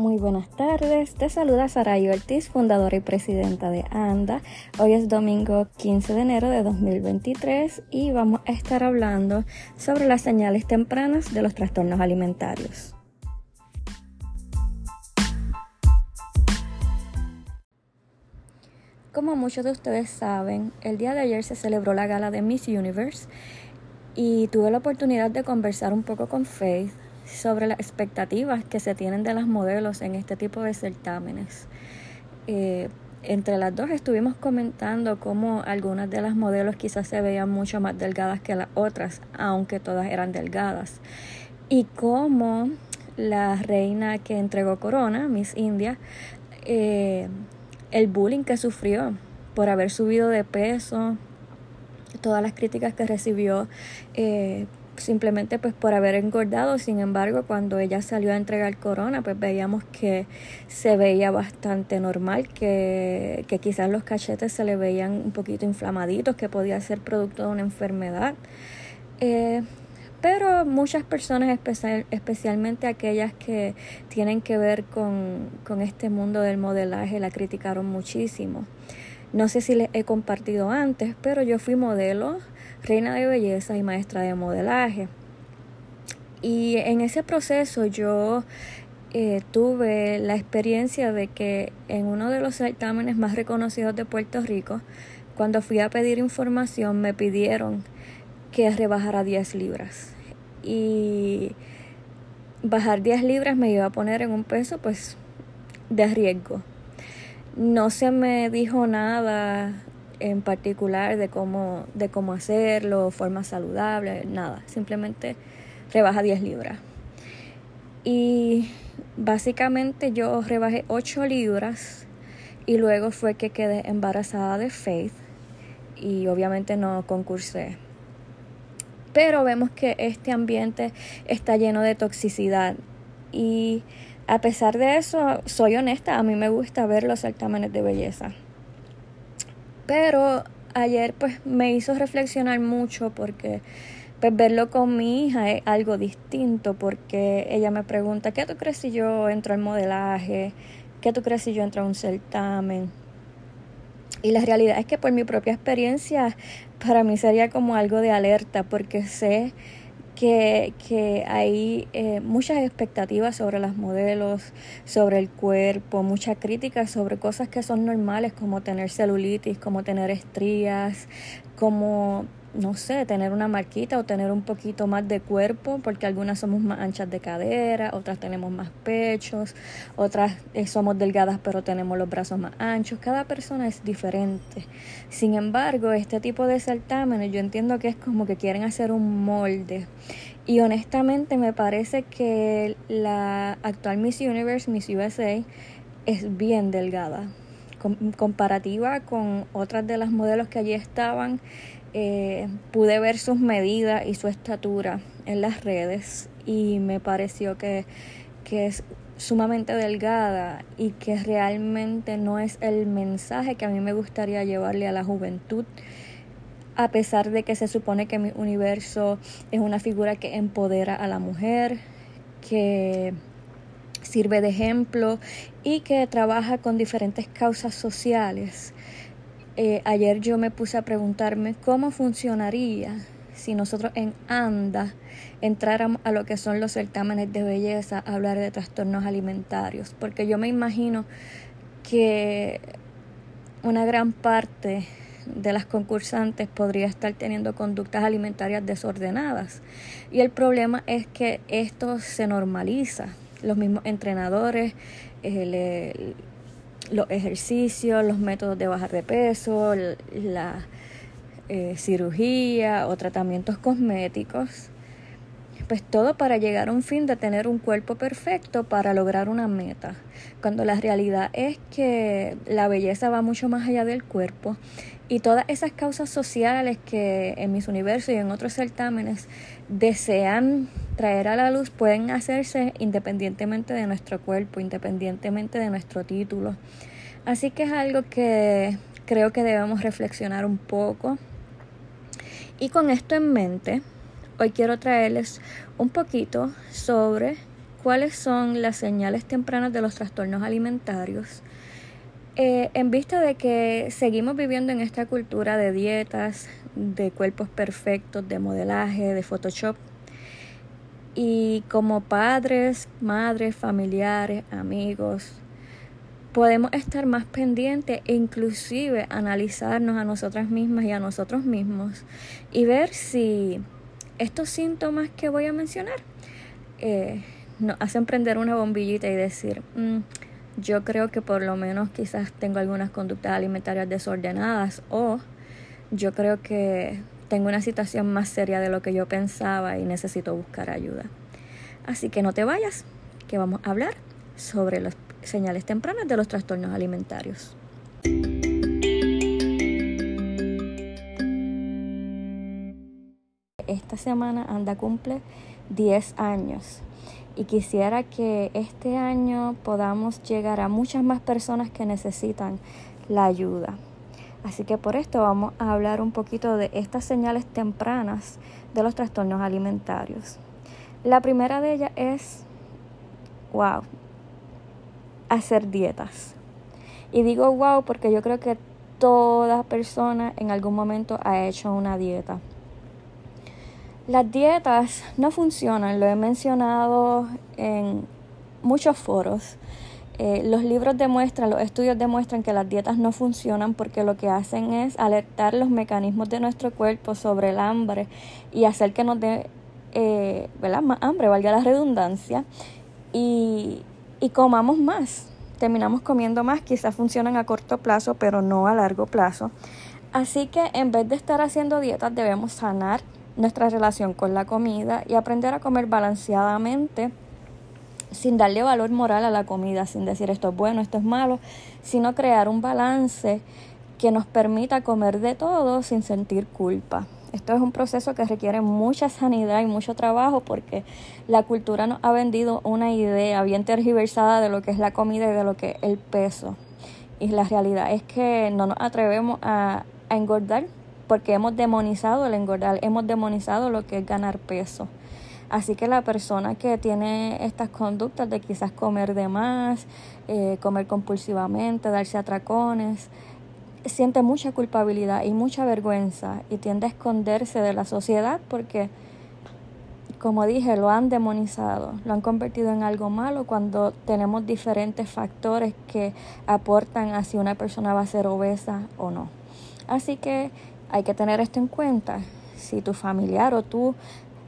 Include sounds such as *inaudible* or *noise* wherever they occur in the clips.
Muy buenas tardes, te saluda Saray Ortiz, fundadora y presidenta de ANDA. Hoy es domingo 15 de enero de 2023 y vamos a estar hablando sobre las señales tempranas de los trastornos alimentarios. Como muchos de ustedes saben, el día de ayer se celebró la gala de Miss Universe y tuve la oportunidad de conversar un poco con Faith sobre las expectativas que se tienen de las modelos en este tipo de certámenes. Eh, entre las dos estuvimos comentando cómo algunas de las modelos quizás se veían mucho más delgadas que las otras, aunque todas eran delgadas. Y cómo la reina que entregó corona, Miss India, eh, el bullying que sufrió por haber subido de peso, todas las críticas que recibió eh, simplemente pues por haber engordado. Sin embargo, cuando ella salió a entregar corona, pues veíamos que se veía bastante normal, que, que quizás los cachetes se le veían un poquito inflamaditos, que podía ser producto de una enfermedad. Eh, pero muchas personas, especial, especialmente aquellas que tienen que ver con, con este mundo del modelaje, la criticaron muchísimo. No sé si les he compartido antes, pero yo fui modelo reina de belleza y maestra de modelaje. Y en ese proceso yo eh, tuve la experiencia de que en uno de los certámenes más reconocidos de Puerto Rico, cuando fui a pedir información me pidieron que rebajara 10 libras. Y bajar 10 libras me iba a poner en un peso pues de riesgo. No se me dijo nada en particular de cómo, de cómo hacerlo, forma saludable, nada. Simplemente rebaja 10 libras. Y básicamente yo rebajé 8 libras y luego fue que quedé embarazada de Faith y obviamente no concursé. Pero vemos que este ambiente está lleno de toxicidad y a pesar de eso, soy honesta, a mí me gusta ver los certámenes de belleza. Pero ayer pues me hizo reflexionar mucho porque pues verlo con mi hija es algo distinto porque ella me pregunta, ¿qué tú crees si yo entro al modelaje? ¿Qué tú crees si yo entro a un certamen? Y la realidad es que por mi propia experiencia para mí sería como algo de alerta porque sé que, que hay eh, muchas expectativas sobre las modelos, sobre el cuerpo, mucha crítica sobre cosas que son normales como tener celulitis, como tener estrías, como no sé, tener una marquita o tener un poquito más de cuerpo, porque algunas somos más anchas de cadera, otras tenemos más pechos, otras eh, somos delgadas pero tenemos los brazos más anchos. Cada persona es diferente. Sin embargo, este tipo de certámenes yo entiendo que es como que quieren hacer un molde. Y honestamente me parece que la actual Miss Universe, Miss USA, es bien delgada. comparativa con otras de las modelos que allí estaban, eh, pude ver sus medidas y su estatura en las redes y me pareció que, que es sumamente delgada y que realmente no es el mensaje que a mí me gustaría llevarle a la juventud a pesar de que se supone que mi universo es una figura que empodera a la mujer, que sirve de ejemplo y que trabaja con diferentes causas sociales. Eh, ayer yo me puse a preguntarme cómo funcionaría si nosotros en ANDA entráramos a lo que son los certámenes de belleza, a hablar de trastornos alimentarios, porque yo me imagino que una gran parte de las concursantes podría estar teniendo conductas alimentarias desordenadas. Y el problema es que esto se normaliza. Los mismos entrenadores eh, los ejercicios, los métodos de bajar de peso, la eh, cirugía o tratamientos cosméticos, pues todo para llegar a un fin de tener un cuerpo perfecto para lograr una meta, cuando la realidad es que la belleza va mucho más allá del cuerpo y todas esas causas sociales que en mis universos y en otros certámenes desean traer a la luz pueden hacerse independientemente de nuestro cuerpo, independientemente de nuestro título. Así que es algo que creo que debemos reflexionar un poco. Y con esto en mente, hoy quiero traerles un poquito sobre cuáles son las señales tempranas de los trastornos alimentarios. Eh, en vista de que seguimos viviendo en esta cultura de dietas, de cuerpos perfectos, de modelaje, de Photoshop, y como padres, madres, familiares, amigos, podemos estar más pendientes e inclusive analizarnos a nosotras mismas y a nosotros mismos y ver si estos síntomas que voy a mencionar eh, nos hacen prender una bombillita y decir, mm, yo creo que por lo menos quizás tengo algunas conductas alimentarias desordenadas o yo creo que tengo una situación más seria de lo que yo pensaba y necesito buscar ayuda. Así que no te vayas, que vamos a hablar sobre las señales tempranas de los trastornos alimentarios. Esta semana Anda cumple 10 años y quisiera que este año podamos llegar a muchas más personas que necesitan la ayuda. Así que por esto vamos a hablar un poquito de estas señales tempranas de los trastornos alimentarios. La primera de ellas es, wow, hacer dietas. Y digo wow porque yo creo que toda persona en algún momento ha hecho una dieta. Las dietas no funcionan, lo he mencionado en muchos foros. Eh, los libros demuestran, los estudios demuestran que las dietas no funcionan porque lo que hacen es alertar los mecanismos de nuestro cuerpo sobre el hambre y hacer que nos dé eh, más hambre, valga la redundancia, y, y comamos más. Terminamos comiendo más, quizás funcionan a corto plazo, pero no a largo plazo. Así que en vez de estar haciendo dietas, debemos sanar nuestra relación con la comida y aprender a comer balanceadamente sin darle valor moral a la comida, sin decir esto es bueno, esto es malo, sino crear un balance que nos permita comer de todo sin sentir culpa. Esto es un proceso que requiere mucha sanidad y mucho trabajo porque la cultura nos ha vendido una idea bien tergiversada de lo que es la comida y de lo que es el peso. Y la realidad es que no nos atrevemos a, a engordar porque hemos demonizado el engordar, hemos demonizado lo que es ganar peso. Así que la persona que tiene estas conductas de quizás comer de más, eh, comer compulsivamente, darse atracones, siente mucha culpabilidad y mucha vergüenza y tiende a esconderse de la sociedad porque, como dije, lo han demonizado, lo han convertido en algo malo cuando tenemos diferentes factores que aportan a si una persona va a ser obesa o no. Así que hay que tener esto en cuenta. Si tu familiar o tú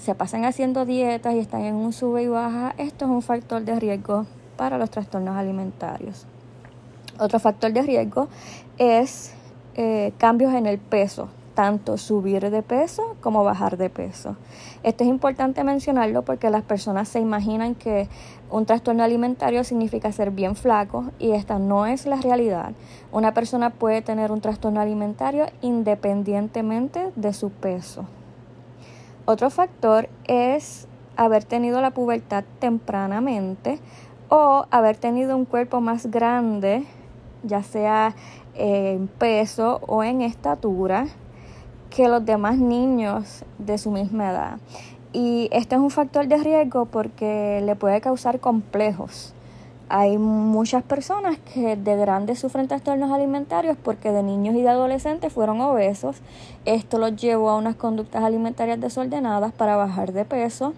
se pasan haciendo dietas y están en un sube y baja, esto es un factor de riesgo para los trastornos alimentarios. Otro factor de riesgo es eh, cambios en el peso, tanto subir de peso como bajar de peso. Esto es importante mencionarlo porque las personas se imaginan que un trastorno alimentario significa ser bien flaco y esta no es la realidad. Una persona puede tener un trastorno alimentario independientemente de su peso. Otro factor es haber tenido la pubertad tempranamente o haber tenido un cuerpo más grande ya sea en peso o en estatura, que los demás niños de su misma edad. Y este es un factor de riesgo porque le puede causar complejos. Hay muchas personas que de grandes sufren trastornos alimentarios porque de niños y de adolescentes fueron obesos. Esto los llevó a unas conductas alimentarias desordenadas para bajar de peso.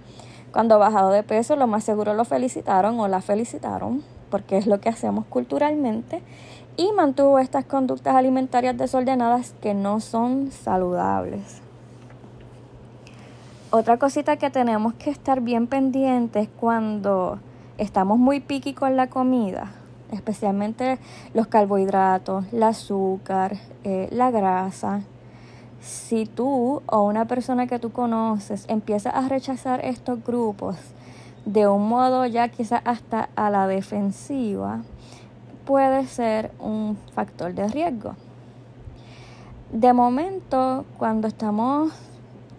Cuando bajado de peso, lo más seguro lo felicitaron o la felicitaron porque es lo que hacemos culturalmente, y mantuvo estas conductas alimentarias desordenadas que no son saludables. Otra cosita que tenemos que estar bien pendientes cuando estamos muy piqui con la comida, especialmente los carbohidratos, el azúcar, eh, la grasa. Si tú o una persona que tú conoces empieza a rechazar estos grupos, de un modo ya quizás hasta a la defensiva, puede ser un factor de riesgo. De momento, cuando estamos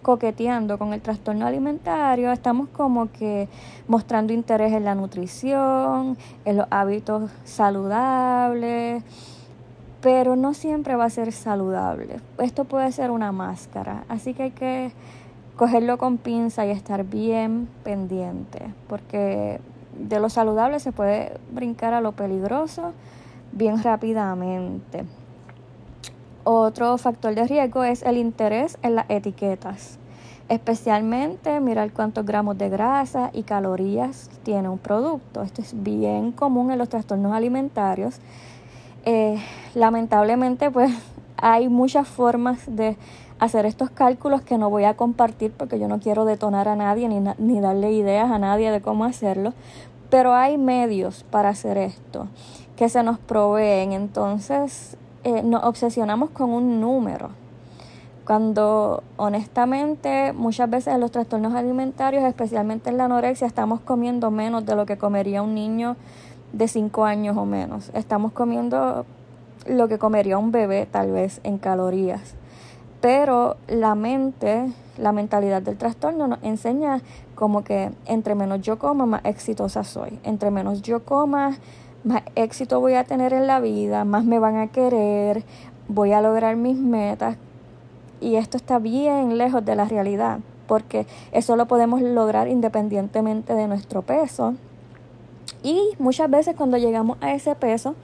coqueteando con el trastorno alimentario, estamos como que mostrando interés en la nutrición, en los hábitos saludables, pero no siempre va a ser saludable. Esto puede ser una máscara, así que hay que cogerlo con pinza y estar bien pendiente, porque de lo saludable se puede brincar a lo peligroso bien rápidamente. Otro factor de riesgo es el interés en las etiquetas, especialmente mirar cuántos gramos de grasa y calorías tiene un producto. Esto es bien común en los trastornos alimentarios. Eh, lamentablemente, pues *laughs* hay muchas formas de hacer estos cálculos que no voy a compartir porque yo no quiero detonar a nadie ni, ni darle ideas a nadie de cómo hacerlo, pero hay medios para hacer esto que se nos proveen. Entonces eh, nos obsesionamos con un número. Cuando honestamente muchas veces en los trastornos alimentarios, especialmente en la anorexia, estamos comiendo menos de lo que comería un niño de 5 años o menos. Estamos comiendo lo que comería un bebé tal vez en calorías. Pero la mente, la mentalidad del trastorno nos enseña como que entre menos yo coma, más exitosa soy. Entre menos yo coma, más éxito voy a tener en la vida, más me van a querer, voy a lograr mis metas. Y esto está bien lejos de la realidad, porque eso lo podemos lograr independientemente de nuestro peso. Y muchas veces cuando llegamos a ese peso,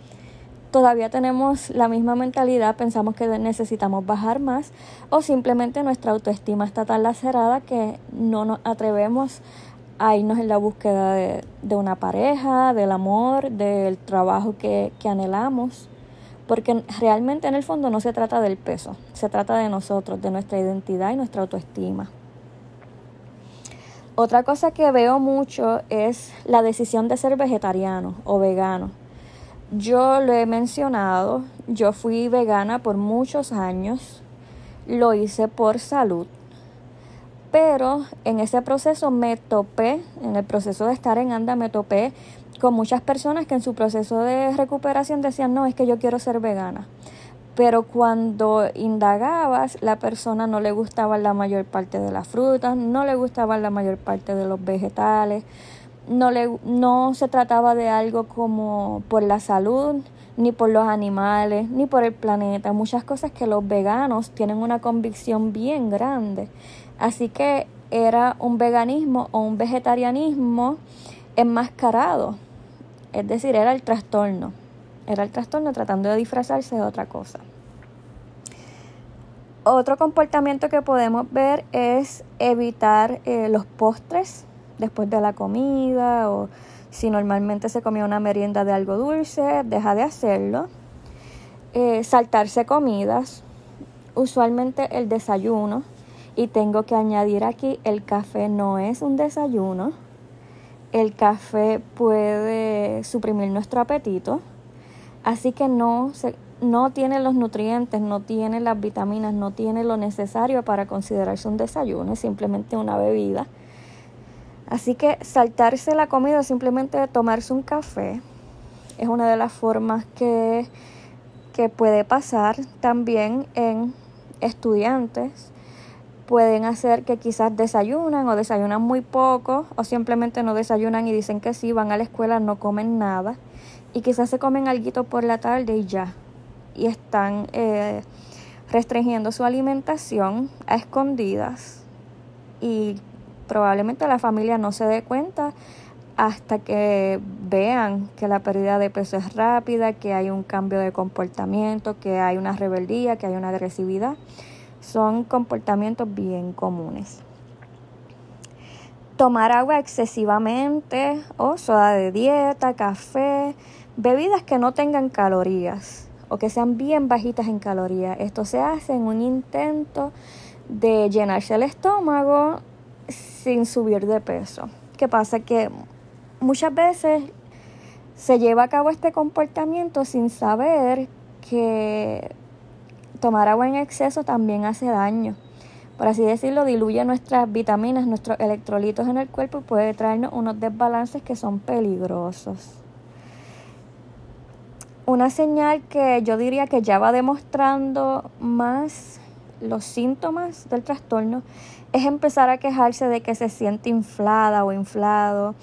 todavía tenemos la misma mentalidad, pensamos que necesitamos bajar más o simplemente nuestra autoestima está tan lacerada que no nos atrevemos a irnos en la búsqueda de, una pareja, del amor, del trabajo que, que anhelamos. Porque realmente en el fondo no se trata del peso, se trata de nosotros, de nuestra identidad y nuestra autoestima. Otra cosa que veo mucho es la decisión de ser vegetariano o vegano. Yo lo he mencionado, yo fui vegana por muchos años, lo hice por salud, pero en ese proceso me topé, en el proceso de estar en ANDA, me topé con muchas personas que en su proceso de recuperación decían, no, es que yo quiero ser vegana. Pero cuando indagabas, la persona no le gustaba la mayor parte de las frutas, no le gustaba la mayor parte de los vegetales, no, le, no se trataba de algo como por la salud, ni por los animales, ni por el planeta. Muchas cosas que los veganos tienen una convicción bien grande Así que era un veganismo o un vegetarianismo enmascarado. Es decir, era el trastorno. Era el trastorno tratando de disfrazarse de otra cosa. Otro comportamiento que podemos ver es evitar eh, los postres después de la comida o si normalmente se comía una merienda de algo dulce, deja de hacerlo. Eh, saltarse comidas, usualmente el desayuno y tengo que añadir aquí, el café no es un desayuno. El café puede suprimir nuestro apetito. Así que no, no tiene los nutrientes, no tiene las vitaminas, no tiene lo necesario para considerarse un desayuno, es simplemente una bebida. Así que saltarse la comida, simplemente tomarse un café, es una de las formas que, que puede pasar también en estudiantes pueden hacer que quizás desayunan o desayunan muy poco o simplemente no desayunan y dicen que sí, van a la escuela, no comen nada y quizás se comen algo por la tarde y ya. Y están eh, restringiendo su alimentación a escondidas y probablemente la familia no se dé cuenta hasta que vean que la pérdida de peso es rápida, que hay un cambio de comportamiento, que hay una rebeldía, que hay una agresividad son comportamientos bien comunes. Tomar agua excesivamente o soda de dieta, café, bebidas que no tengan calorías o que sean bien bajitas en calorías. Esto se hace en un intento de llenarse el estómago sin subir de peso. ¿Qué pasa? Que muchas veces se lleva a cabo este comportamiento sin saber que tomar agua en exceso también hace daño. Por así decirlo, diluye nuestras vitaminas, nuestros electrolitos en el cuerpo y puede traernos unos desbalances que son peligrosos. Una señal que yo diría que ya va demostrando más los síntomas del trastorno es empezar a quejarse de que se siente inflada o inflado,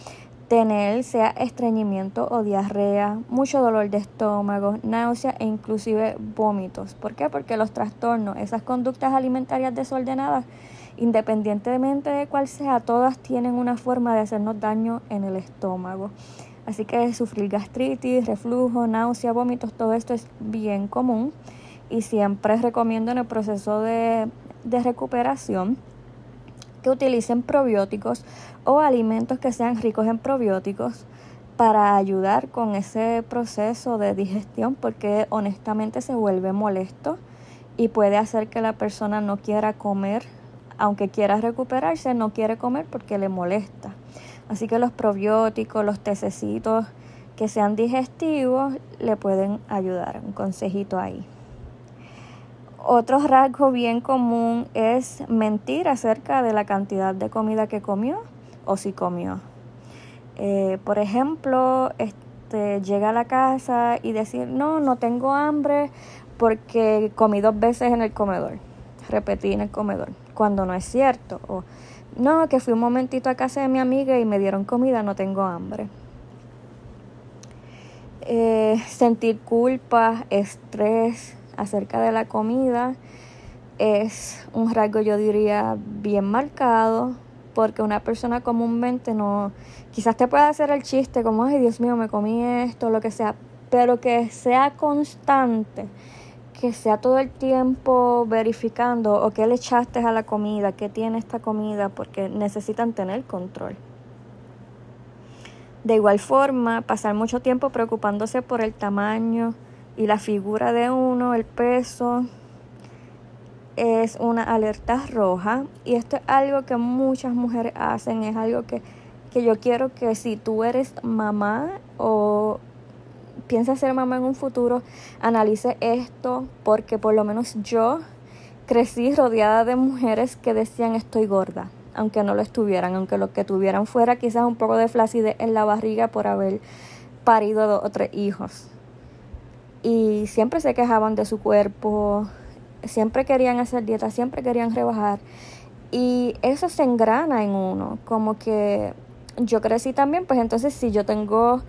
tener sea estreñimiento o diarrea, mucho dolor de estómago, náusea e inclusive vómitos. ¿Por qué? Porque los trastornos, esas conductas alimentarias desordenadas Independientemente de cuál sea, todas tienen una forma de hacernos daño en el estómago. Así que sufrir gastritis, reflujo, náusea, vómitos, todo esto es bien común y siempre recomiendo en el proceso de, de recuperación que utilicen probióticos o alimentos que sean ricos en probióticos para ayudar con ese proceso de digestión porque honestamente se vuelve molesto y puede hacer que la persona no quiera comer, aunque quiera recuperarse, no quiere comer porque le molesta. Así que los probióticos, los tececitos que sean digestivos le pueden ayudar. Un consejito ahí. Otro rasgo bien común es mentir acerca de la cantidad de comida que comió o si comió. Eh, por ejemplo, este, llega a la casa y decir, no, no tengo hambre porque comí dos veces en el comedor. Repetí en el comedor, cuando no es cierto. O, no, que fui un momentito a casa de mi amiga y me dieron comida, no tengo hambre. Eh, sentir culpa, estrés acerca de la comida es un rasgo yo diría bien marcado porque una persona comúnmente no, quizás te pueda hacer el chiste como, ay Dios mío, me comí esto, lo que sea, pero que sea constante que sea todo el tiempo verificando o qué le echaste a la comida, qué tiene esta comida, porque necesitan tener control. De igual forma, pasar mucho tiempo preocupándose por el tamaño y la figura de uno, el peso, es una alerta roja y esto es algo que muchas mujeres hacen, es algo que, que yo quiero que si tú eres mamá o piensa ser mamá en un futuro, analice esto porque por lo menos yo crecí rodeada de mujeres que decían estoy gorda, aunque no lo estuvieran, aunque lo que tuvieran fuera quizás un poco de flacidez en la barriga por haber parido dos o tres hijos. Y siempre se quejaban de su cuerpo, siempre querían hacer dieta, siempre querían rebajar. Y eso se engrana en uno, como que yo crecí también, pues entonces si yo tengo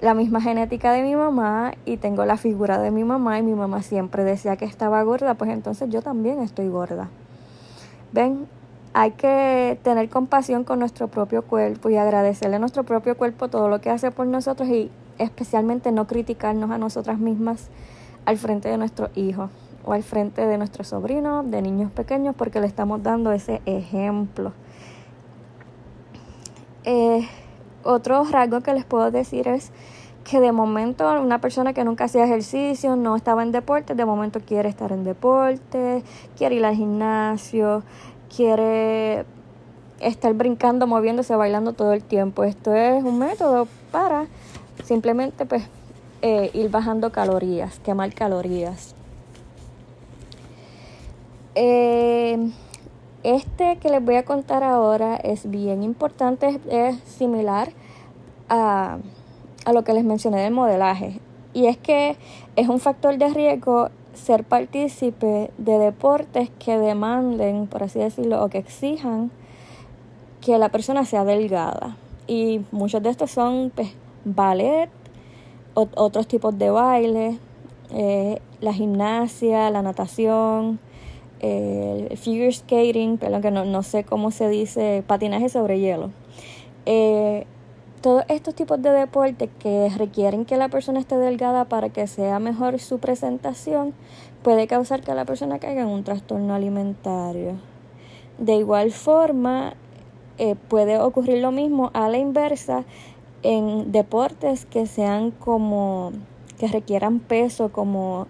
la misma genética de mi mamá y tengo la figura de mi mamá y mi mamá siempre decía que estaba gorda, pues entonces yo también estoy gorda. Ven, hay que tener compasión con nuestro propio cuerpo y agradecerle a nuestro propio cuerpo todo lo que hace por nosotros y especialmente no criticarnos a nosotras mismas al frente de nuestros hijos o al frente de nuestros sobrinos, de niños pequeños, porque le estamos dando ese ejemplo. Eh, otro rasgo que les puedo decir es que de momento una persona que nunca hacía ejercicio, no estaba en deporte, de momento quiere estar en deporte, quiere ir al gimnasio, quiere estar brincando, moviéndose, bailando todo el tiempo. Esto es un método para simplemente pues eh, ir bajando calorías, quemar calorías. Eh, este que les voy a contar ahora es bien importante, es, similar a, a lo que les mencioné del modelaje. Y es que es un factor de riesgo ser partícipe de deportes que demanden, por así decirlo, o que exijan que la persona sea delgada. Y muchos de estos son pues, ballet, otros tipos de baile, eh, la gimnasia, la natación, el figure skating, perdón que no, no, sé cómo se dice, patinaje sobre hielo. Eh, todos estos tipos de deportes que requieren que la persona esté delgada para que sea mejor su presentación, puede causar que la persona caiga en un trastorno alimentario. De igual forma, eh, puede ocurrir lo mismo a la inversa en deportes que sean como que requieran peso como